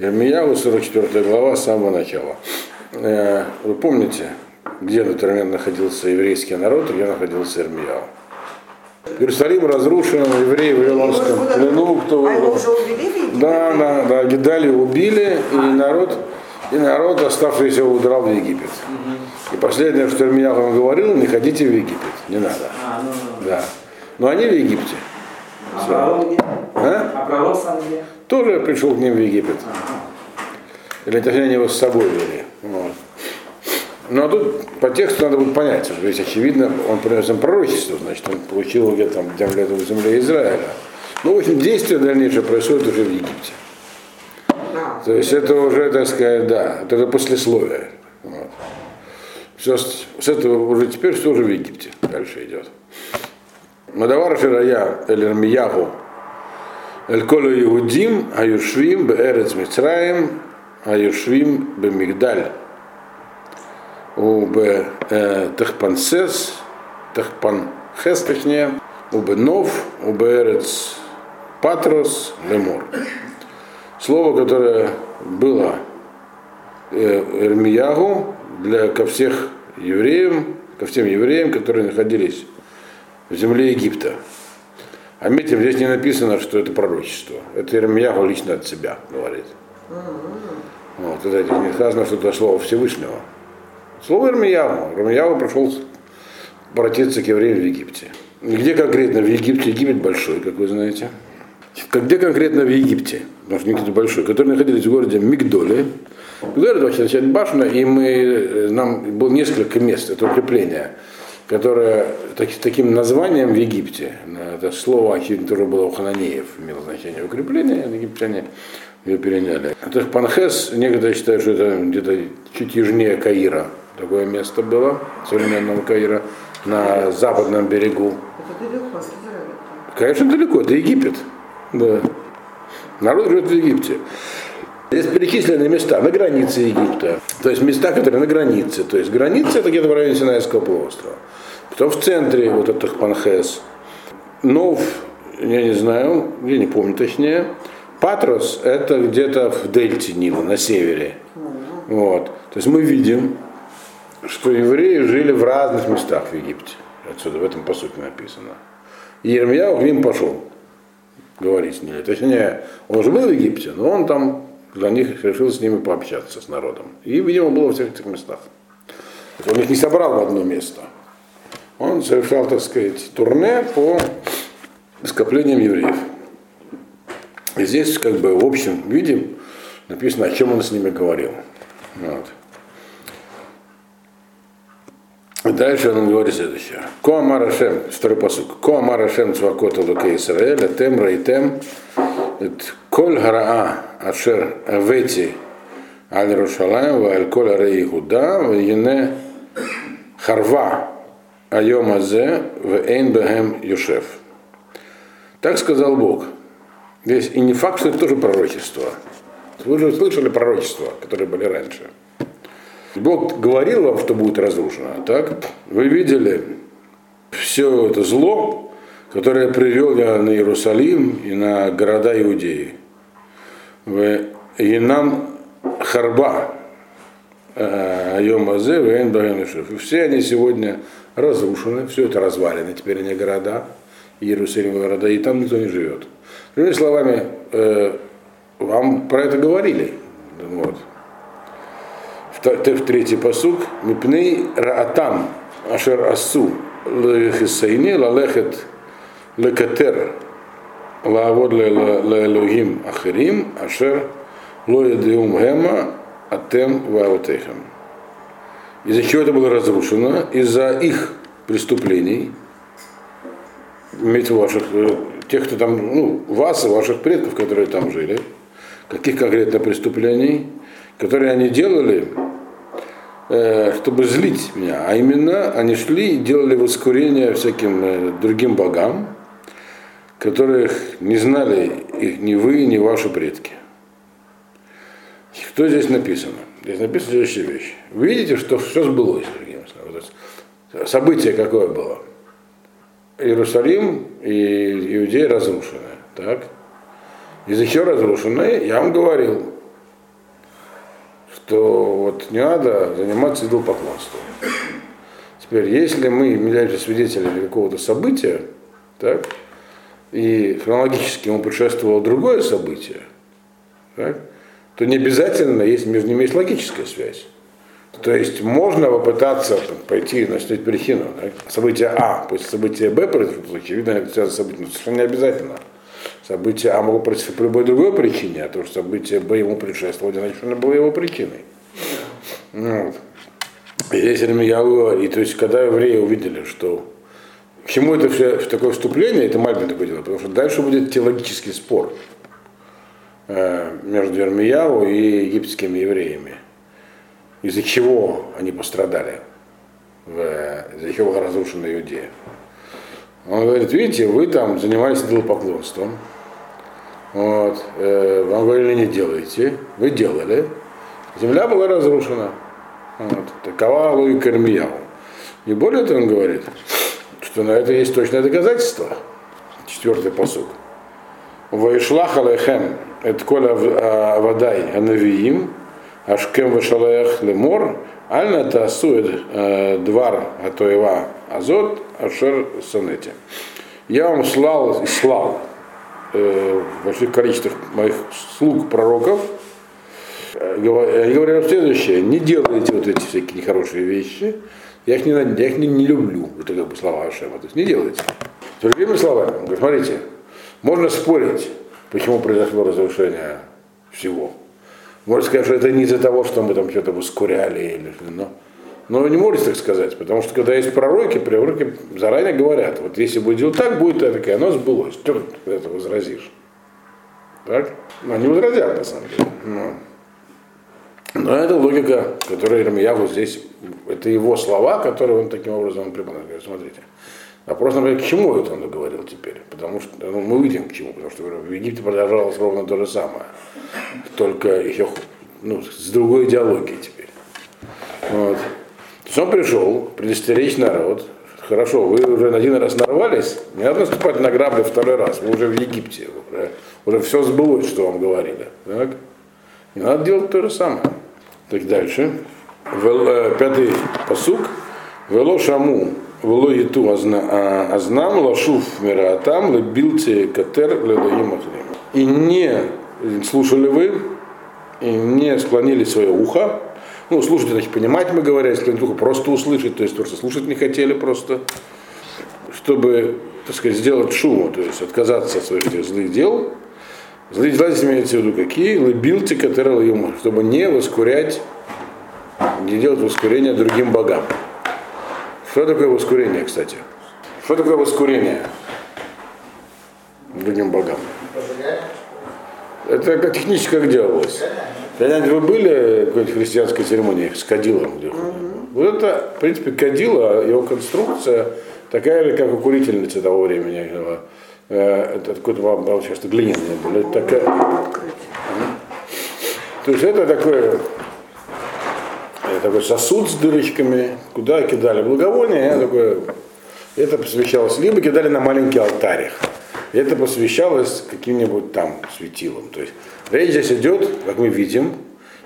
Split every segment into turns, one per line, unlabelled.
Ирмияву, 44 глава, с самого начала. Э, Вы помните, где в этот момент находился еврейский народ, где находился Ирмияу? Иерусалим разрушен, евреи в Вавилонском плену. Кто...
А его уже убили в Египет?
Да, да, да, Гидали убили, и народ, и народ, оставшийся, удрал в Египет. И последнее, что Ирмияу вам говорил, не ходите в Египет, не надо.
А, ну, ну.
Да. Но они в Египте.
А пророк?
А?
А пророк сам где?
Тоже пришел к ним в Египет. Или точнее они его с собой вели. Вот. Ну а тут по тексту надо будет понять, что здесь очевидно, он принес им пророчество, значит, он получил где-то там где-то в земле Израиля. Ну, в общем, действие дальнейшее происходит уже в Египте. То есть это уже, так сказать, да, это послесловие. Вот. Все с, этого уже теперь все уже в Египте дальше идет. Мадавар Ширая Эль Ирмияху Эль Колу Иудим Аюшвим Беэрец Мицраем Аюшвим Бемигдаль У Б Техпансес Техпанхес точнее У Бенов У Беэрец Патрос Лемор Слово, которое было э, Ирмиягу для, ко всех евреям, ко всем евреям, которые находились в земле Египта. А метим, здесь не написано, что это пророчество. Это Ирмиягу лично от себя говорит. Вот, это не сказано, что это слово Всевышнего. Слово Ирмиягу. Ирмиягу пришел обратиться к евреям в Египте. Где конкретно в Египте? Египет большой, как вы знаете. Где конкретно в Египте? Потому что Египет большой, которые находились в городе Мигдоле. Мигдоле вообще означает башня, и мы, нам было несколько мест, это укрепление, которое так, таким названием в Египте, это слово, которое было у хананеев, имело значение укрепления, египтяне ее переняли. Это Панхес, некоторые считают, что это где-то чуть южнее Каира. Такое место было, современного Каира, на западном берегу.
это далеко.
Конечно, далеко, это Египет. Да. Народ живет в Египте. Здесь перечислены места на границе Египта. То есть места, которые на границе. То есть граница это где-то в районе Синайского полуострова. Потом в центре вот этот Панхес. Нов, я не знаю, я не помню точнее. Патрос это где-то в дельте Нила, на севере. Вот. То есть мы видим, что евреи жили в разных местах в Египте. Отсюда в этом по сути написано. И Ермияу к ним пошел говорить с ними. Точнее, он уже был в Египте, но он там для них решил с ними пообщаться, с народом. И, видимо, было во всех этих местах. Он их не собрал в одно место. Он совершал, так сказать, турне по скоплениям евреев. И здесь, как бы, в общем виде написано, о чем он с ними говорил. Вот. И дальше он говорит следующее. Ко Амарашем, второй посук. Ко Амарашем цвакота луке Исраэля, тем рейтем, Коль Гараа Ашер Авети Аль Рушалаем, Аль Коль Аре Игуда, Ене Харва Айом Азе, Вейн Бехем Юшев. Так сказал Бог. Здесь и не факт, что это тоже пророчество. Вы уже слышали пророчества, которые были раньше. Бог говорил вам, что будет разрушено, а так? Вы видели все это зло, которое привел я на Иерусалим и на города Иудеи. И нам харба Айомазе, И все они сегодня разрушены, все это развалины, теперь они города, Иерусалим города, и там никто не живет. Другими словами, э, вам про это говорили. Вот. В третий посук. Мипней раатам ашер асу лехисайни лалехет лекатер лаавод леэлогим ахирим ашер ло ядеум гема атем ваутехем. Из-за чего это было разрушено? Из-за их преступлений, имеется ваших, тех, кто там, ну, вас и ваших предков, которые там жили, каких конкретно преступлений, которые они делали, э, чтобы злить меня. А именно они шли и делали воскурение всяким э, другим богам, которых не знали их ни вы, ни ваши предки. Что здесь написано? Здесь написана следующая вещь. Вы видите, что все сбылось, другими словами. Событие какое было? Иерусалим и Иудея разрушены. Так? Из еще разрушенные, я вам говорил, что вот не надо заниматься идолопоклонством. Теперь, если мы являемся свидетелями какого-то события, так, и хронологически ему предшествовало другое событие, так, то не обязательно есть, между ними есть логическая связь. То есть можно попытаться там, пойти на снять причину. Так? Событие А, после события Б произошло, очевидно, это связано с событием, но совершенно не обязательно. Событие А могло произойти по любой другой причине, а то, что событие Б ему предшествовало, оно было его причиной. Вот. И здесь Ирмияу, и то есть, когда евреи увидели, что к это все такое вступление, это Мальбин такое дело, потому что дальше будет теологический спор э, между Ирмияу и египетскими евреями. Из-за чего они пострадали, из-за чего была разрушена Иудея. Он говорит, видите, вы там занимались идолопоклонством, вот, э, вам говорили, не делайте, вы делали, земля была разрушена. Вот, такова логика Ирмияу. И более того, он говорит, что на это есть точное доказательство. Четвертый посуд. Ваишлах алейхем эт коля авадай анавиим ашкем вашалех лемор альна таасует э, двар атоева азот ашер сонете. Я вам слал и слал э, в больших количествах моих слуг пророков, э, они говорят следующее, не делайте вот эти всякие нехорошие вещи, я их не, я их не, не люблю, это как бы слова Ашема, то есть не делайте. Другими словами, он говорит, смотрите, можно спорить, почему произошло разрушение всего. Можно сказать, что это не из-за того, что мы там что-то воскуряли или но, но вы не можете так сказать, потому что когда есть пророки, пророки заранее говорят, вот если будет делать так, будет это, и оно сбылось. Что ты это возразишь? Так? Ну, они возразят, на самом деле. Но, но это логика, которую Ирмияву здесь, это его слова, которые он таким образом преподносит. Смотрите. Вопрос, например, к чему это он говорил теперь? Потому что ну, мы увидим к чему, потому что в Египте продолжалось ровно то же самое, только еще ну, с другой идеологией теперь. Вот. То есть он пришел предостеречь народ. Хорошо, вы уже один раз нарвались, не надо наступать на грабли второй раз, вы уже в Египте, уже, уже все сбылось, что вам говорили. Так? Не надо делать то же самое. Так дальше. Вел, пятый посук. Вело шаму Вело ету азнам лашуф мираатам лебилте катер ледаим ахлим. И не слушали вы, и не склонили свое ухо, ну, слушать, значит, понимать мы говорим, если ухо просто услышать, то есть просто слушать не хотели просто, чтобы, так сказать, сделать шуму, то есть отказаться от своих злых дел. Злые дела здесь имеется в виду какие? Лыбилти, которые чтобы не воскурять, не делать воскурение другим богам. Что такое воскурение, кстати? Что такое воскурение другим богам? Это как технически как делалось. Когда вы были в какой-то христианской церемонии с кадилом? Где mm-hmm. Вот это, в принципе, кадило, его конструкция такая же, как у курительницы того времени. Э, это какой-то сейчас глиняный был. Это такая... То есть это такое такой сосуд с дырочками, куда кидали благовония, такое, это посвящалось, либо кидали на маленький алтарь. Это посвящалось каким-нибудь там светилам. То есть речь здесь идет, как мы видим,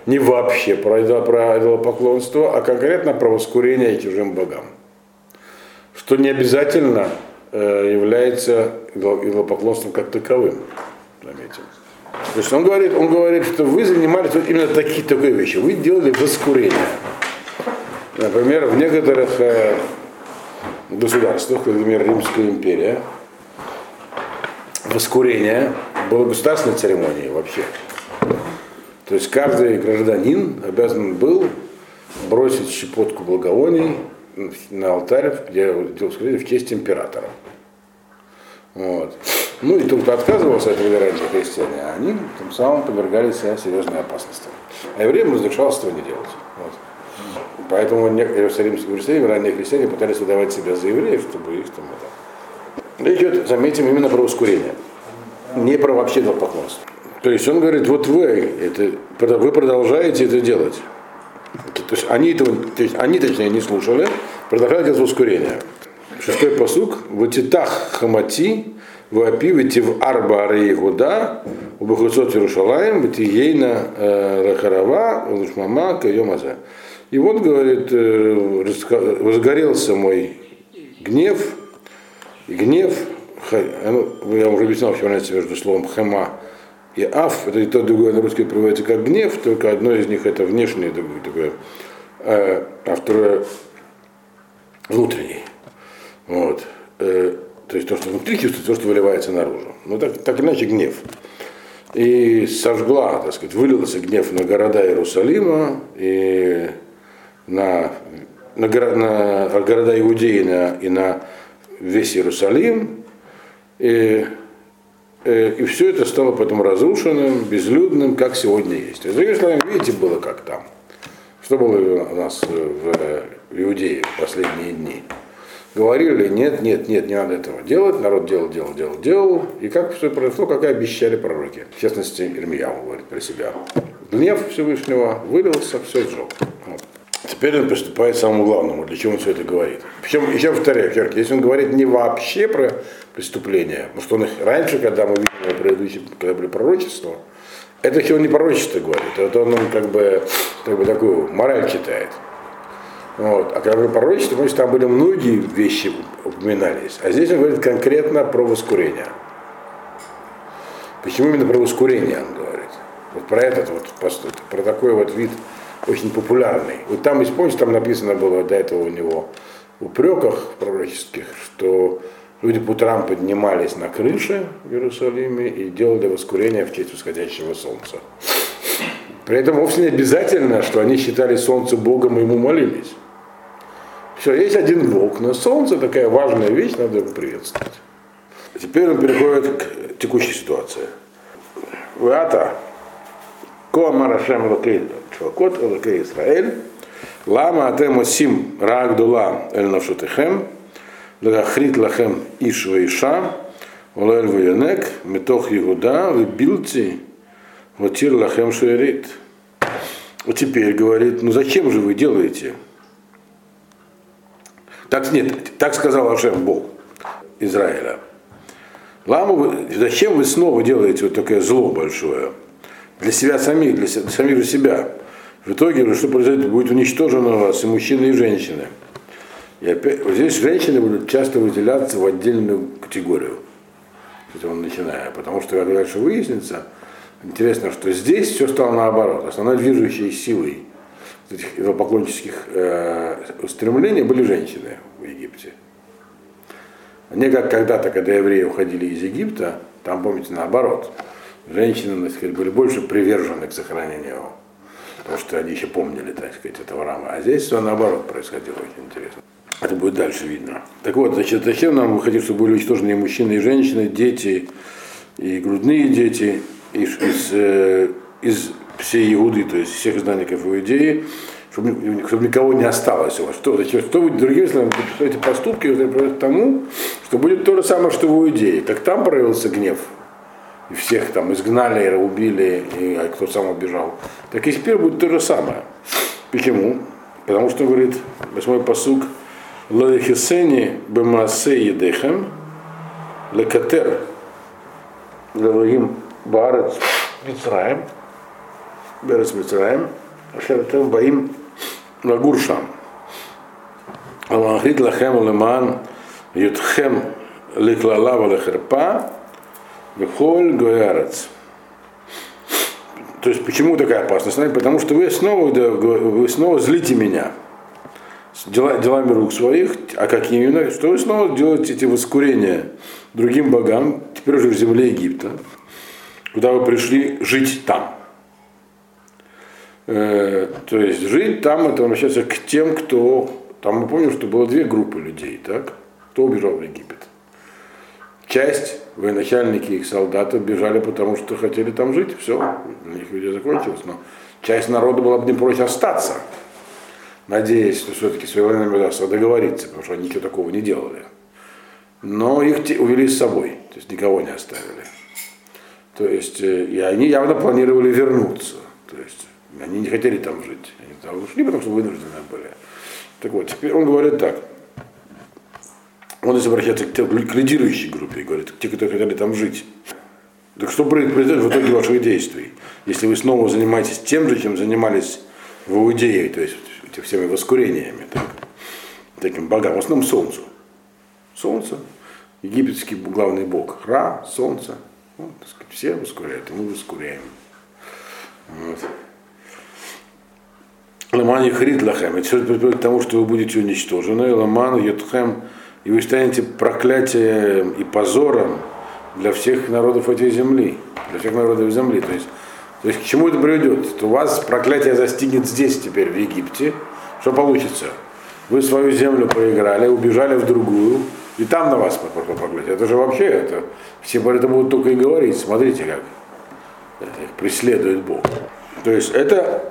не вообще про, про идолопоклонство, а конкретно про воскурение чужим богам. Что не обязательно э, является идолопоклонством как таковым. Заметим. То есть он говорит, он говорит, что вы занимались вот именно такие, такие вещи. Вы делали воскурение. Например, в некоторых э, государствах, например, Римская империя, воскурение было государственной церемонией вообще. То есть каждый гражданин обязан был бросить щепотку благовоний на алтарь, где воскурение в честь императора. Вот. Ну и кто отказывался от раньше христиане, они тем самым подвергали себя серьезной опасности. А евреям разрешалось этого не делать. Вот. Поэтому в Иерусалиме ранние христиане пытались выдавать себя за евреев, чтобы их там это. Идет, заметим, именно про ускорение, не про вообще поклонство. То есть он говорит, вот вы, это, вы продолжаете это делать. То есть они, этого, то есть они точнее не слушали, продолжали делать ускорение. Шестой посук. Ватитах хамати Вапивите в Арба Ареигуда, у Бахусот Иерушалаем, Батиейна Рахарава, Лушмама, Кайомаза. И вот, говорит, э, возгорелся мой гнев, гнев, ну, я уже объяснял, что разница между словом хема и аф, это и то, и другое на русский переводится как гнев, только одно из них это внешнее, другое, такое, э, а второе внутренний. Вот. Э, то есть то, что внутри чувствуется, то, что выливается наружу. Ну, так, так иначе, гнев. И сожгла, так сказать, вылился гнев на города Иерусалима и на, на, горо- на города Иудеи на, и на весь Иерусалим. И, и все это стало потом разрушенным, безлюдным, как сегодня есть. То есть, другими словами, видите, было как там. Что было у нас в, в Иудее в последние дни? Говорили, нет, нет, нет, не надо этого делать. Народ делал, делал, делал, делал. И как все произошло, как и обещали пророки. В частности, Ирмияу говорит про себя. Гнев Всевышнего вылился, все сжег. Теперь он приступает к самому главному, для чего он все это говорит. Причем, еще повторяю, Ферки, если он говорит не вообще про преступления, потому что он их раньше, когда мы видели предыдущие, когда были пророчества, это еще он не пророчество говорит, это он нам как бы, как бы такую мораль читает. Вот. А когда были пророчества, значит, там были многие вещи упоминались. А здесь он говорит конкретно про воскурение. Почему именно про воскурение он говорит? Вот про этот вот про такой вот вид очень популярный. Вот там, если помните, там написано было до этого у него в упреках пророческих, что люди по утрам поднимались на крыши в Иерусалиме и делали воскурение в честь восходящего солнца. При этом вовсе не обязательно, что они считали солнце Богом и ему молились. Все, есть один Бог, но солнце такая важная вещь, надо его приветствовать. Теперь он переходит к текущей ситуации. Вата, ко марашем лакей чвакот лакей Израиль, лама атем осим рагдула эль навшотехем, лагахрит лахем иш вейша, олель вейонек, метох Егуда, вибилти, ватир лахем шуэрит. Вот теперь говорит, ну зачем же вы делаете? Так, нет, так сказал Ашем Бог Израиля. Ламу, зачем вы снова делаете вот такое зло большое? Для себя самих, для се- самих же себя. В итоге, что произойдет, будет уничтожено у вас и мужчины, и женщины. И опять, вот здесь женщины будут часто выделяться в отдельную категорию. С этого начиная. Потому что, как дальше выяснится, интересно, что здесь все стало наоборот. Основной движущей силой этих идолопоклоннических э, устремлений были женщины в Египте. Не как когда-то, когда евреи уходили из Египта, там, помните, наоборот. Женщины, так сказать, были больше привержены к сохранению его. Потому что они еще помнили, так сказать, этого рама. А здесь все наоборот происходило, очень интересно. Это будет дальше видно. Так вот, значит, зачем нам выходить, чтобы были уничтожены и мужчины, и женщины, дети, и грудные дети, из, из, э, из всей Иуды, то есть всех изгнанников Иудеи, чтобы, чтобы никого не осталось у вас. Что, зачем, что вы, другими словами, эти поступки приводят к тому, что будет то же самое, что в Иудее. Как там проявился гнев, и всех там изгнали, и убили, и а кто сам убежал, так и теперь будет то же самое. Почему? Потому что, говорит, восьмой посук, Лахисени бемасе едехем, лекатер, левагим баарец Мицраем, берец Мицраем, ашератем баим лагуршам. Аллахрит лахем леман ютхем ликлала валахерпа, Бехоль Гоярец. То есть почему такая опасность? Потому что вы снова, вы снова злите меня дела, делами рук своих, а какими именно? Что вы снова делаете эти воскурения другим богам, теперь уже в земле Египта, куда вы пришли жить там. Э, то есть жить там это обращается к тем, кто там мы помним, что было две группы людей, так? Кто убежал в Египет? Часть, военачальники и их солдаты бежали, потому что хотели там жить, все, у них видео закончилось, но часть народа была бы не прочь остаться, надеясь, что все-таки с военными удастся договориться, потому что они ничего такого не делали. Но их увели с собой, то есть никого не оставили. То есть, э, и они явно планировали вернуться, то есть они не хотели там жить, они там ушли, потому что вынуждены были. Так вот, теперь он говорит так. Он здесь обращается к, к лидирующей группе и говорит, те, которые хотели там жить. Так что произойдет в итоге ваших действий? Если вы снова занимаетесь тем же, чем занимались в Иудее, то есть всеми воскурениями, так, таким богам, в основном солнцу. Солнце, египетский главный бог, Ра, солнце. Ну, так сказать, все воскуряют, и мы воскуряем. Вот. Ламан Яхрит Лахем. Это все приводит к тому, что вы будете уничтожены. Ламан Йотхем. И вы станете проклятием и позором для всех народов этой земли. Для всех народов земли. То есть, то есть к чему это приведет? То у вас проклятие застигнет здесь теперь, в Египте. Что получится? Вы свою землю проиграли, убежали в другую, и там на вас пошло проклятие. Это же вообще, это, все про это будут только и говорить. Смотрите, как их преследует Бог. То есть это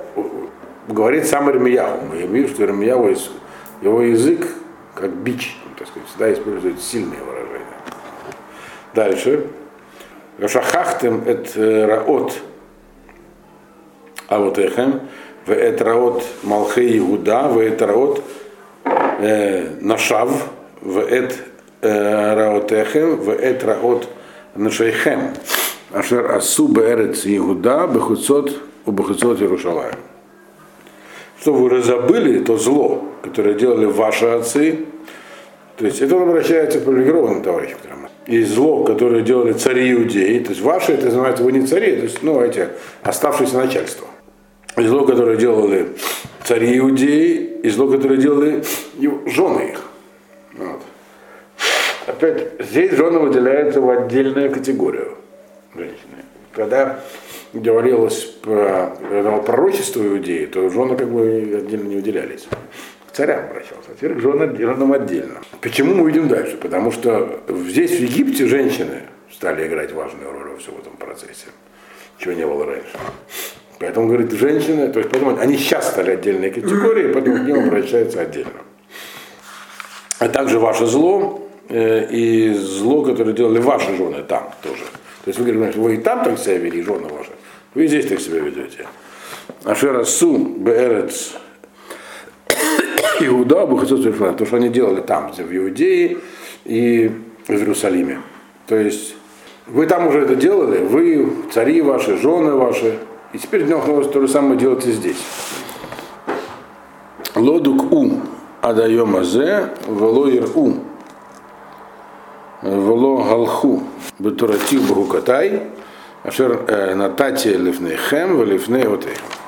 говорит сам Ирмияу. Мы имеем, что Ирмияу, его язык как бич, так сказать, всегда использует сильные выражения. Дальше. Шахахтем это раот авотехем, в это раот малхе Иуда, в это раот нашав, в это раотехем, в это раот нашейхем. Ашер асу беэрец Иуда, бехуцот, у бехуцот Иерушалаем что вы разобыли то зло, которое делали ваши отцы. То есть это он обращается к привилегированным товарищам. И зло, которое делали цари иудеи, то есть ваши, это называется вы не цари, то есть, ну, эти оставшееся начальство. И зло, которое делали цари иудеи, и зло, которое делали жены их. Вот. Опять, здесь жены выделяются в отдельную категорию женщины. Когда говорилось про пророчество иудеи, то жены как бы отдельно не выделялись. Царям обращался, а теперь к женам, отдельно. Почему мы идем дальше? Потому что здесь, в Египте, женщины стали играть важную роль во всем этом процессе, чего не было раньше. Поэтому, говорит, женщины, то есть, поэтому они сейчас стали отдельной категорией, поэтому к ним обращаются отдельно. А также ваше зло э, и зло, которое делали ваши жены там тоже. То есть вы говорите, вы и там так себя вели, жены ваши, вы и здесь так себя ведете. Ашерасу Беэрец Иуда Бухацот то, что они делали там, в Иудее и в Иерусалиме. То есть вы там уже это делали, вы, цари ваши, жены ваши, и теперь то же самое делаете здесь. Лодук у адаем азе, вело у, вело галху, бетуратив бухукатай, ашер натати лифнейхем, велифней отейхем.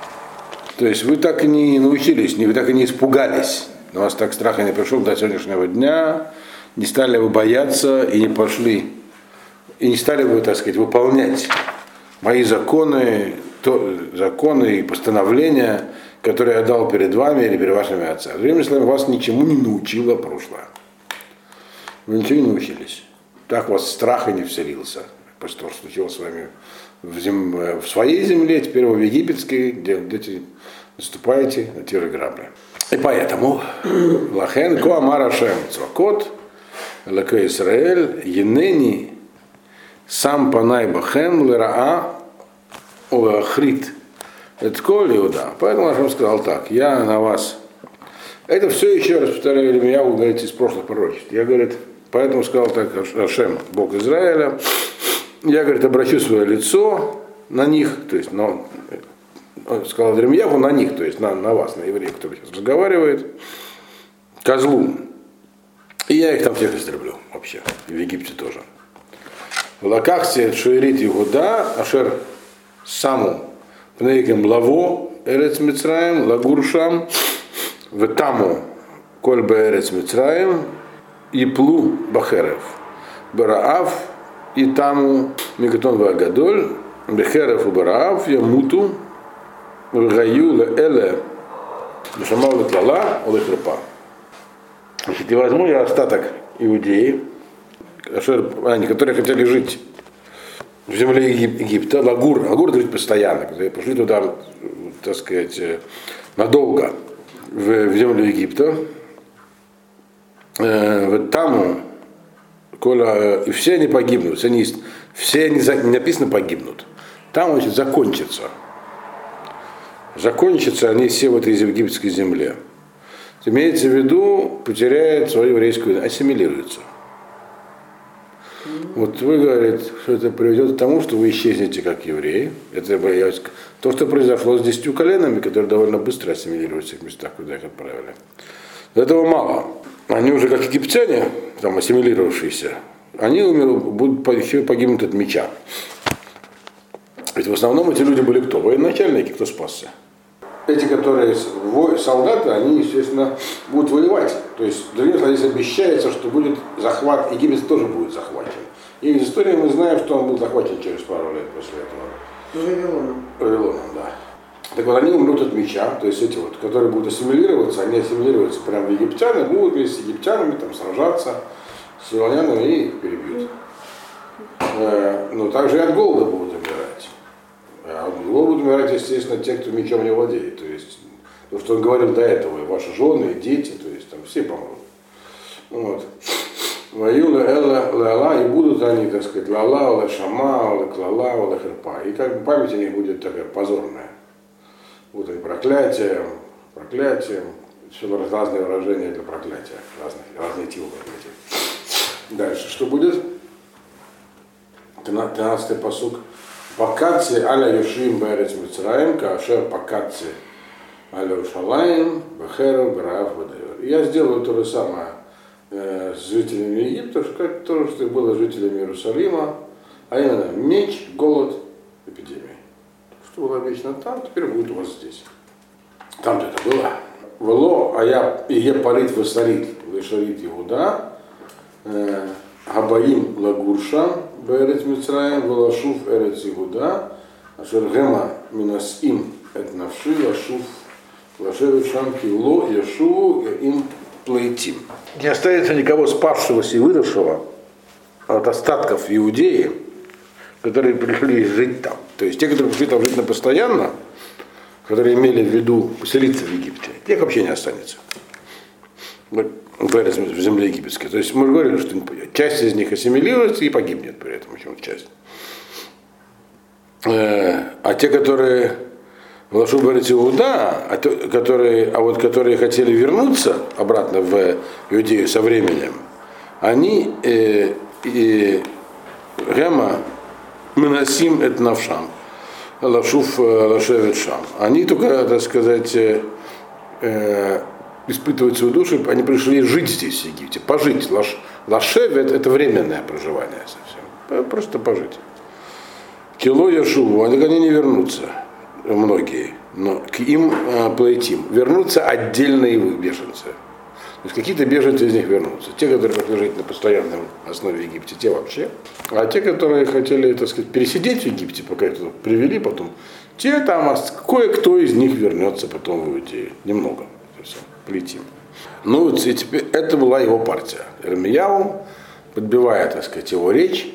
То есть вы так и не научились, вы так и не испугались. На вас так страха не пришел до сегодняшнего дня, не стали вы бояться и не пошли, и не стали бы, так сказать, выполнять мои законы, то, законы и постановления, которые я дал перед вами или перед вашими отцами. Другими словами, вас ничему не научило прошлое. Вы ничего не научились. Так у вас страх и не вселился. Что случилось с вами в, зем... в своей земле, теперь в египетской, где, где наступаете на те же грабли. И поэтому Лахен Коамара Шем Цвакот Лака Исраэль Енени Сам Панай Бахем Лераа Уахрит Это Коль Иуда. Поэтому Ашем сказал так, я на вас. Это все еще раз повторяю, вы говорите из прошлых пророчеств. Я, говорит, поэтому сказал так Ашем, Бог Израиля, я, говорит, обращу свое лицо на них, то есть, но, сказал Дремьяву на них, то есть на, на вас, на евреев, который сейчас разговаривает, козлу. И я их там всех истреблю вообще, в Египте тоже. В Лакахсе Шуэрит Игуда, Ашер Саму, Пнейкем Лаво, Эрец Мицраем, Лагуршам, Ветаму, Кольба Эрец Мицраем, Иплу Бахерев, Бараав, и таму Мегатон Вагадоль, Бехерев Убараав, Ямуту, Гаю Эле, Бешамал Ветлала, Олехрапа. Значит, и возьму я остаток иудеи, они, которые хотели жить в земле Египта, Лагур, Лагур жить постоянно, которые пошли туда, так сказать, надолго, в, в землю Египта, э, в Таму, Коля, и все они погибнут, все они, все они не написано погибнут. Там, значит, закончится. Закончатся они все в этой египетской земле. Имеется в виду, потеряет свою еврейскую, ассимилируется. Вот вы говорите, что это приведет к тому, что вы исчезнете как евреи. Это то, что произошло с десятью коленами, которые довольно быстро ассимилировались в тех местах, куда их отправили. Этого мало. Они уже как египтяне, там ассимилировавшиеся, они умерут, будут погибнут от меча. Ведь в основном эти люди были кто? Военачальники, кто спасся. Эти, которые солдаты, они, естественно, будут воевать. То есть для них здесь обещается, что будет захват, Египет тоже будет захвачен. И из истории мы знаем, что он был захвачен через пару лет после этого.
Вавилоном.
Вавилоном, да. Так вот, они умрут от меча, то есть эти вот, которые будут ассимилироваться, они ассимилируются прямо в египтяне, будут вместе с египтянами там сражаться с вавилонянами и их перебьют. Э, но также и от голода будут умирать. А от голода будут умирать, естественно, те, кто мечом не владеет. То есть, то, что он говорил до этого, и ваши жены, и дети, то есть там все помрут. Вот. Ваюла Элла Лала, и будут они, так сказать, Лала, Ла Шама, Ла Клала, Ла Херпа. И как бы память о них будет такая позорная. Вот они проклятие, проклятие, все разные выражения для проклятия, разные, разные типы проклятия. Дальше, что будет? 13 посук. Пакаци аля Юшим Берец Мицраем, Кашер Пакаци аля Ушалаем, Бехеру, Браав, Бадайор. Я сделаю то же самое э, с жителями Египта, как то, что и было жителями Иерусалима, а именно меч, голод, эпидемия. Что было вечно там, теперь будет у вас здесь. Там-то это было. Вело, а я и я парит высорит, вышарит Иуда, э, Габаим Лагурша, Берет Мицраем, Велашув Эрец Иуда, Ашер Гема Минасим Эт Навши, Лашув Лашевит Шамки Ло, Яшуву, им Плейтим. Не останется никого спавшегося и выросшего от остатков Иудеи, которые пришли жить там. То есть те, которые пришли там жить на постоянно, которые имели в виду поселиться в Египте, тех вообще не останется. Вот, в земле египетской. То есть мы говорили, что часть из них ассимилируется и погибнет при этом, почему часть. Э, А те, которые Лашу говорит Иуда, а, то- которые, а вот которые хотели вернуться обратно в Иудею со временем, они э, э, Гема Минасим эт навшам. Лашуф Лашевет Шам. Они только, так сказать, э, испытывают свою душу, они пришли жить здесь, в Египте, пожить. Лаш, лашевет это временное проживание совсем. Э, Просто пожить. Кило Яшуву, они, они не вернутся, многие, но к им э, плейтим. Вернутся отдельные беженцы. То есть какие-то беженцы из них вернутся. Те, которые хотели жить на постоянной основе в Египте, те вообще. А те, которые хотели, так сказать, пересидеть в Египте, пока их привели потом, те там, кое-кто из них вернется потом в Иудею. Немного. Все. Плетим. Ну, и теперь это была его партия. Ирмияу, подбивая, так сказать, его речь,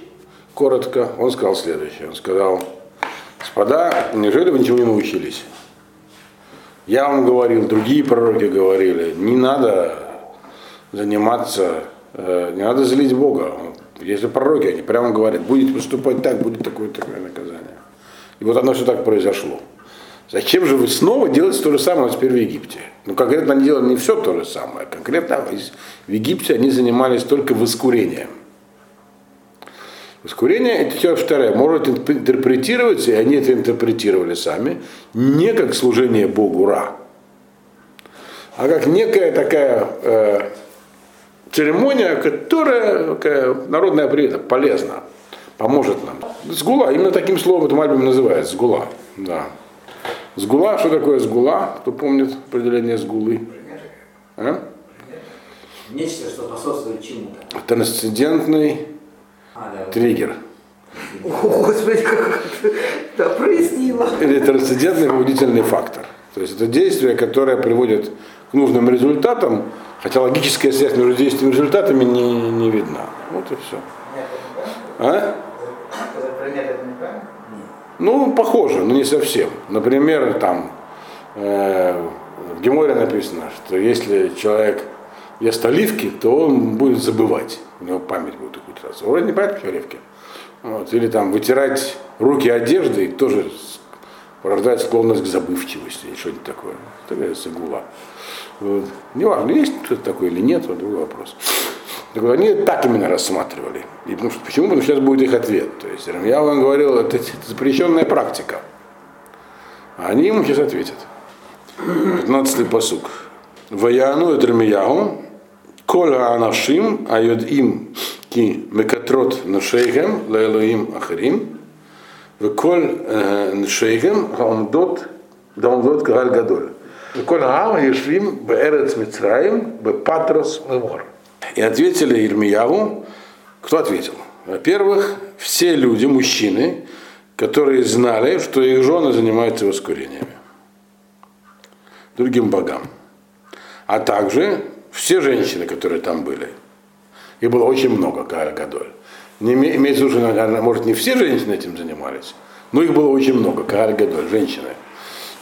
коротко, он сказал следующее. Он сказал, господа, неужели вы ничего не научились? Я вам говорил, другие пророки говорили, не надо заниматься, э, не надо злить Бога. Если пророки, они прямо говорят, будете поступать так, будет такое такое наказание. И вот оно все так произошло. Зачем же вы снова делаете то же самое теперь в Египте? Ну, конкретно они делали не все то же самое. Конкретно в Египте они занимались только воскурением. Воскурение, это еще второе, может интерпретироваться, и они это интерпретировали сами, не как служение Богу Ра, а как некая такая э, церемония, которая народная приета, полезна, поможет нам. Сгула, именно таким словом это Мальбим называется, сгула. Да. Сгула, что такое сгула? Кто помнит определение сгулы? А?
Нечто, что способствует чему-то.
Трансцендентный
А, да.
триггер.
О, Господи, как это да, прояснила.
Или трансцендентный побудительный фактор. То есть это действие, которое приводит к нужным результатам, хотя логическая связь между действием и результатами не, не видна. Вот и все. А?
Это?
Ну, похоже, но не совсем. Например, там э, в Геморе написано, что если человек ест оливки, то он будет забывать. У него память будет ухудшаться. Вроде не понятно, почему оливки. Вот. Или там вытирать руки одеждой тоже порождает склонность к забывчивости или что-нибудь такое. Такая сигула. Вот. Неважно, есть кто-то такой или нет, вот другой вопрос. Так вот, они так именно рассматривали. И потому что, почему? Потому что сейчас будет их ответ. То есть я вам говорил, это, это запрещенная практика. А они ему сейчас ответят. 15-й посук. Ваяну et Ремиягу, кол анашим айодим ки мекатрот нашейгем лаэлоим ахарим, векол нашейгем гаумдот гаумдот кагаль гадоль. Векол аам ешвим беэрец мицраим бепатрос мемор. И ответили Ирмияву, кто ответил? Во-первых, все люди, мужчины, которые знали, что их жены занимаются воскурениями другим богам. А также все женщины, которые там были. Их было очень много, Кааль Гадоль. Не име- имеется в виду, может, не все женщины этим занимались, но их было очень много, Кааль Гадоль, женщины.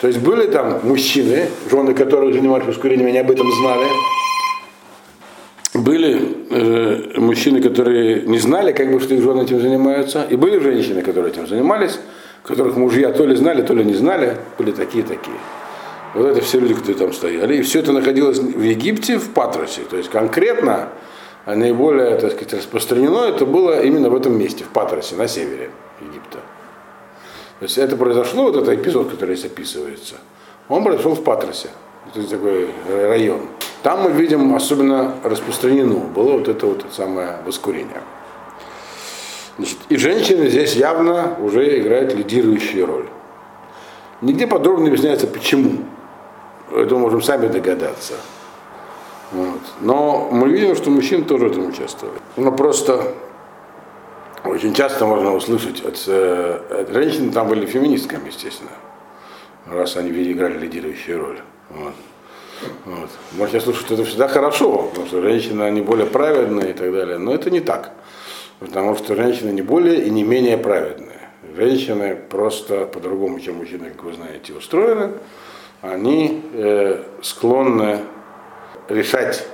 То есть были там мужчины, жены которых занимались воскурением, они об этом знали. Были э, мужчины, которые не знали, как бы, что их жены этим занимаются. И были женщины, которые этим занимались, которых мужья то ли знали, то ли не знали, были такие-такие. Вот это все люди, которые там стояли. И все это находилось в Египте, в Патросе. То есть конкретно а наиболее так сказать, распространено это было именно в этом месте, в Патросе, на севере. То есть это произошло, вот этот эпизод, который здесь описывается, он произошел в Патросе. Это такой район. Там мы видим особенно распространено было вот это вот самое воскурение. Значит, и женщины здесь явно уже играют лидирующую роль. Нигде подробно не объясняется, почему. Это мы можем сами догадаться. Вот. Но мы видим, что мужчины тоже в этом участвовали. Но просто очень часто можно услышать от, э, от женщин, там были феминистками, естественно, раз они играли лидирующую роль. Вот. Вот. Можно слушать, что это всегда хорошо, потому что женщины, они более праведные и так далее. Но это не так. Потому что женщины не более и не менее праведные. Женщины просто по-другому, чем мужчины, как вы знаете, устроены. Они э, склонны решать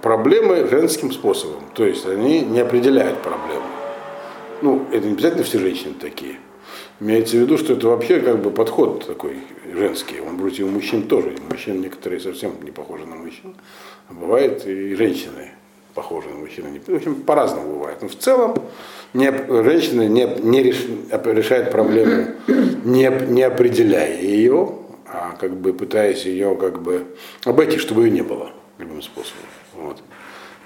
проблемы женским способом. То есть они не определяют проблемы. Ну, это не обязательно все женщины такие. Имеется в виду, что это вообще как бы подход такой женский. Он у мужчин тоже. Мужчин некоторые совсем не похожи на мужчин. А бывает и женщины похожи на мужчин. В общем, по-разному бывает. Но в целом не, женщина не, не реш, решает проблему, не, не определяя ее, а как бы пытаясь ее как бы обойти, чтобы ее не было любым способом. Вот.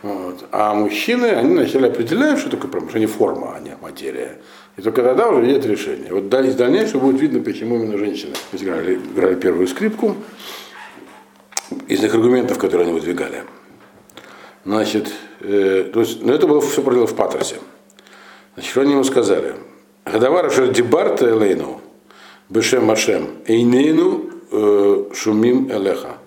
Вот. А мужчины, они вначале определяют, что такое они форма, а не материя. И только тогда уже видят решение. Вот из дальнейшего будет видно, почему именно женщины играли, играли первую скрипку, из их аргументов, которые они выдвигали. Значит, э, то есть, но это было все проделано в Патросе. Значит, что они ему сказали? Гадавара Шердибарта Элейну, Бешем Машем, Эйнейну э, Шумим Элеха.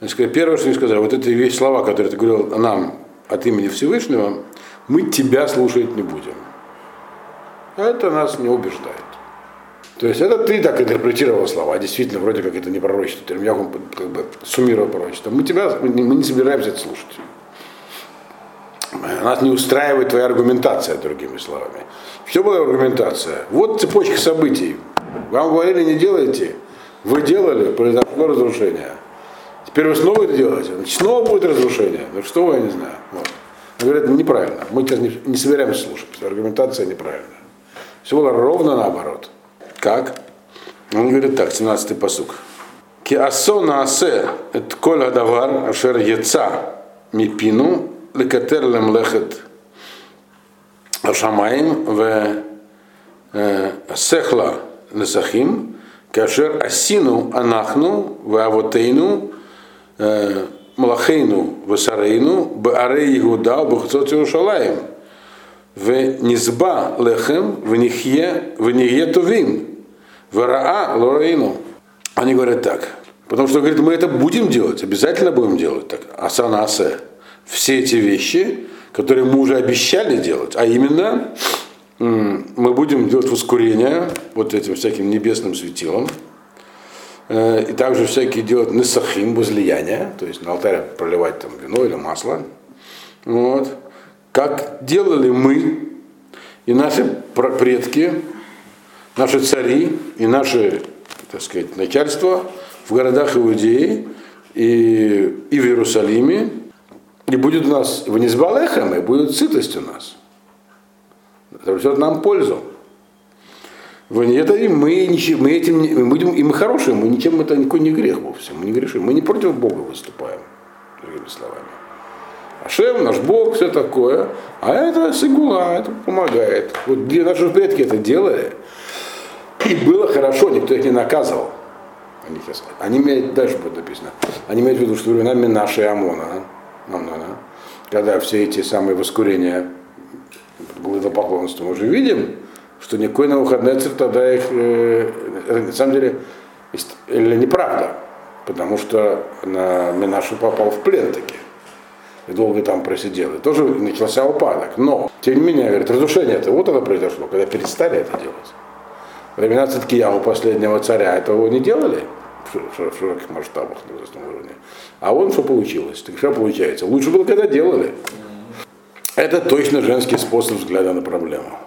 Они первое, что они сказали, вот эти вещи слова, которые ты говорил нам от имени Всевышнего, мы тебя слушать не будем. Это нас не убеждает. То есть это ты так интерпретировал слова, действительно, вроде как это не пророчество, я как бы суммировал пророчество. Мы тебя, мы не собираемся это слушать. Нас не устраивает твоя аргументация, другими словами. Все была аргументация. Вот цепочка событий. Вам говорили, не делайте. Вы делали, произошло разрушение. Теперь снова это делаете, значит, снова будет разрушение. Ну что, я не знаю. Вот. Они говорят, неправильно. Мы тебя не, не собираемся слушать. Аргументация неправильная. Все было ровно наоборот. Как? Он говорит так, 17-й посук. Киасо наасе эт кола давар ашер яца мипину лекатер лемлехет ашамаим в э, сехла лесахим кашер асину анахну в авотейну Малахейну Васарейну, Баре Игуда, Бухцот Иерушалаем, в Низба Лехем, в нихье, в нихье Тувим, в Раа Лораину. Они говорят так, потому что, говорит, мы это будем делать, обязательно будем делать так, Асана Все эти вещи, которые мы уже обещали делать, а именно мы будем делать воскурение вот этим всяким небесным светилом, и также всякие делать несахим, возлияния, то есть на алтаре проливать там вино или масло. Вот. Как делали мы и наши предки, наши цари и наши, так сказать, начальство в городах Иудеи и, и в Иерусалиме, И будет у нас в Низбалехам, и будет сытость у нас. Это принесет нам пользу. Это и мы, мы этим мы и мы хорошие, мы ничем это никакой не грех вовсе, мы не грешим, мы не против Бога выступаем, другими словами. Ашем, наш Бог, все такое, а это сигула, это помогает. Вот наши предки это делали, и было хорошо, никто их не наказывал. Они, они имеют, дальше будет написано, они имеют в виду, что временами наши Амона, когда все эти самые воскурения поклонства мы уже видим, что никакой на выходные тогда их, э, на самом деле, или неправда, потому что на Минашу попал в плен таки и долго там просидел. И тоже начался упадок. Но, тем не менее, говорит, разрушение это вот оно произошло, когда перестали это делать. Времена Циткияу, последнего царя, этого не делали в широких масштабах на возрастном уровне. А вон что получилось. Так что получается? Лучше было, когда делали. Это точно женский способ взгляда на проблему.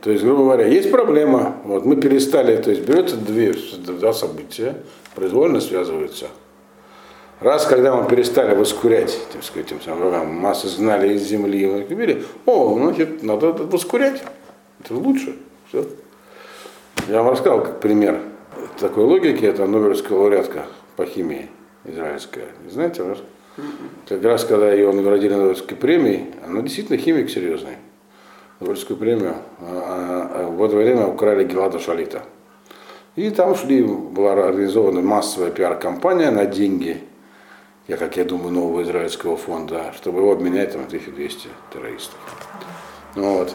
То есть, грубо говоря, есть проблема, вот мы перестали, то есть берется две, два события, произвольно связываются. Раз, когда мы перестали воскурять, так сказать, тем самым массы знали из земли, мы говорили, о, значит, надо воскурять, это лучше. Все. Я вам рассказал как пример такой логики, это Нобелевская лауреатка по химии израильская. Не знаете, раз? Как раз когда ее наградили Нобелевской премией, она действительно химик серьезный. Нобелевскую премию, а, а, в это время украли Гелада Шалита. И там шли, была организована массовая пиар-компания на деньги, я, как я думаю, нового израильского фонда, чтобы его обменять там 1200 террористов. Ну, вот.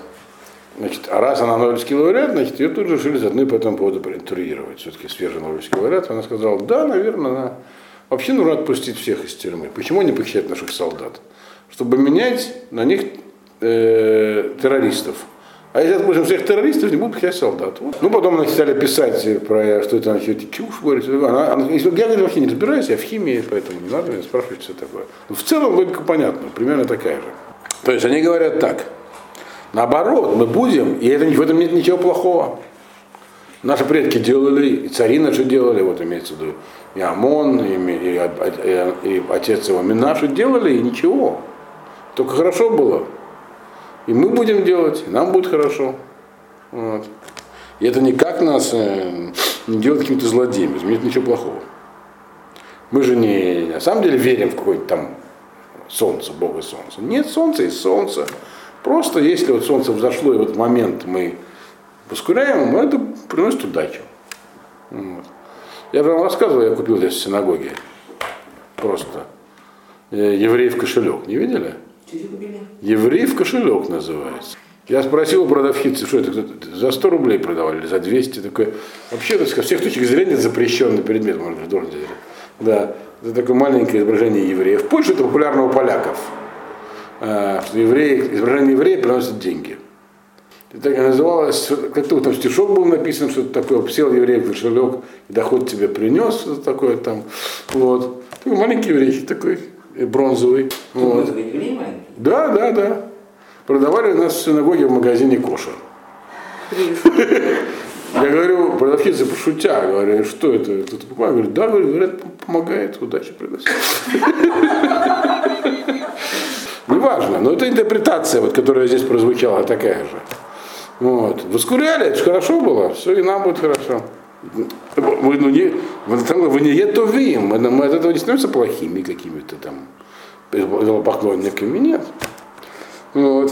Значит, а раз она Нобелевский лауреат, значит, ее тут же решили заодно по этому поводу проинтервьюировать. Все-таки свежий Нобелевский лауреат. Она сказала, да, наверное, она... вообще нужно отпустить всех из тюрьмы. Почему не похищать наших солдат? Чтобы менять на них э, террористов. А если отпустим всех террористов, не будут пихать солдат. Вот. Ну, потом они стали писать про что это значит, чушь, говорит. Она, она, я говорю, вообще не разбираюсь, я в химии, поэтому не надо меня спрашивать, что такое. Но в целом логика понятна, примерно такая же. То есть они говорят так. Наоборот, мы будем, и это, в этом нет ничего плохого. Наши предки делали, и цари наши делали, вот имеется в виду, и Амон, и, и, и, и отец его Минаши делали, и ничего. Только хорошо было. И мы будем делать, и нам будет хорошо. Вот. И это никак нас э, не делает каким-то злодеем, нет ничего плохого. Мы же не на самом деле верим в какое-то там солнце, Бога солнца. Нет солнца и солнца. Просто если вот солнце взошло, и в этот момент мы воскуряем, это приносит удачу. Вот. Я вам рассказывал, я купил здесь в синагоге. Просто. Э, еврей в кошелек. Не видели? Еврей в кошелек называется. Я спросил у продавщицы, что это за 100 рублей продавали или за 200. Такой, вообще, так сказать, всех точек зрения запрещенный предмет, можно быть, должен Да, это такое маленькое изображение евреев. В Польше это популярно у поляков. А, что евреи, изображение еврея приносят деньги. Это так называлось, как-то там стишок был написан, что-то такое, сел еврей в кошелек, и доход тебе принес, что-то такое там. Вот. Такой маленький еврей, такой бронзовый. Вот. Да, да, да. Продавали у нас в синагоге в магазине кошер. Я говорю, продавщица пошутя, говорю, что это? Кто-то покупает? Говорит, да, говорят, помогает, удачи приносит. Неважно, но это интерпретация, вот, которая здесь прозвучала, такая же. Вот. Воскуряли, это же хорошо было, все, и нам будет хорошо. Вы, ну, не, вы не етовим, мы, мы от этого не становимся плохими какими-то там поклонниками, нет. Вот.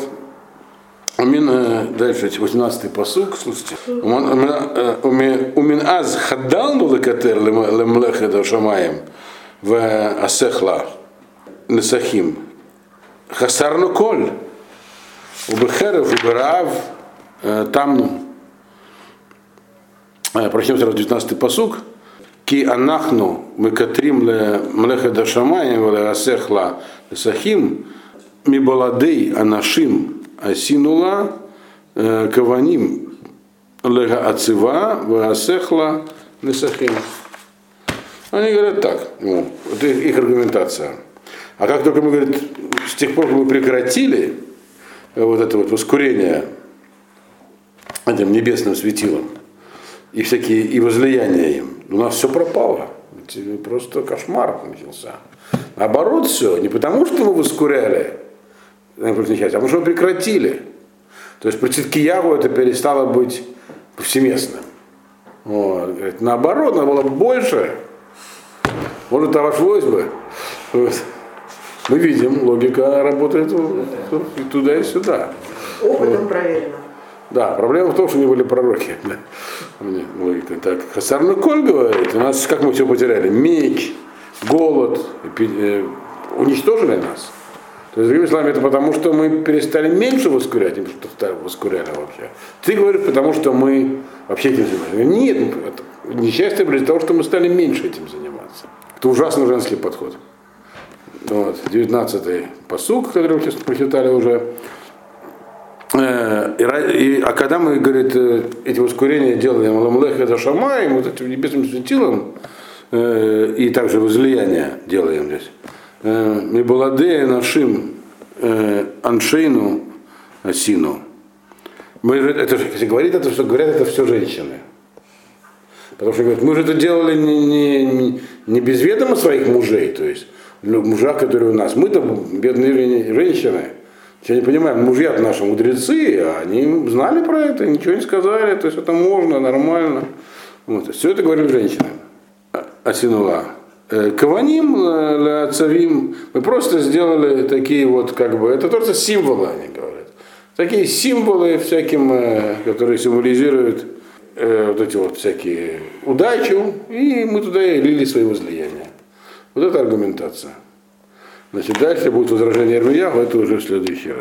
Умин, дальше, 18-й посук, слушайте. Умин аз хадалну лекатер лемлехеда шамаем в асехла несахим. Хасарну коль. Убехерев, уберав, тамну. Прочтем сразу 19-й посук. Ки анахну мы катрим ле млеха шамаем ле асехла сахим ми баладей анашим асинула каваним лега ацива васехла несахим. Они говорят так, ну, это их аргументация. А как только мы, говорит, с тех пор, как мы прекратили вот это вот воскурение этим небесным светилом, и всякие и возлияния им. У нас все пропало. Это Просто кошмар начался. Наоборот, все. Не потому, что мы воскуряли, а потому что мы прекратили. То есть при Циткиягу это перестало быть повсеместным. Вот. Говорит, наоборот, надо было больше. Может, обошлось бы. Вот. Мы видим, логика работает и туда, и сюда.
Опытом проверено.
Да, проблема в том, что они были пророки. Да. Логика. Так, Хасарну Коль говорит, у нас как мы все потеряли? Меч, голод, эпи- э, уничтожили нас. То есть, другими словами, это потому, что мы перестали меньше воскурять, чем что воскуряли вообще. Ты говоришь, потому что мы вообще этим занимаемся. Нет, это несчастье было из-за того, что мы стали меньше этим заниматься. Это ужасно женский подход. Вот, 19-й посук, который мы сейчас прочитали уже. Э, и а когда мы, говорит, э, эти ускорения делаем Ламлех это Шамаем, вот этим небесным светилом, э, и также возлияние делаем здесь. Мибаладея нашим аншейну асину. Мы же, это, если говорит это, что говорят, это все женщины. Потому что говорят, мы же это делали не, не, не- без ведома своих мужей, то есть мужа, которые у нас. Мы-то бедные жен- женщины. Я не понимаю, мужья наши мудрецы, они знали про это, ничего не сказали, то есть это можно, нормально. Вот. Все это говорили женщины. А- Асинула. Э, Каваним, э, цавим, мы просто сделали такие вот, как бы, это только символы, они говорят. Такие символы всяким, э, которые символизируют вот эти вот всякие удачу, и мы туда и лили свои возлияния. Вот это аргументация. Значит, дальше будет возражение Ирмияху, это уже в следующий раз.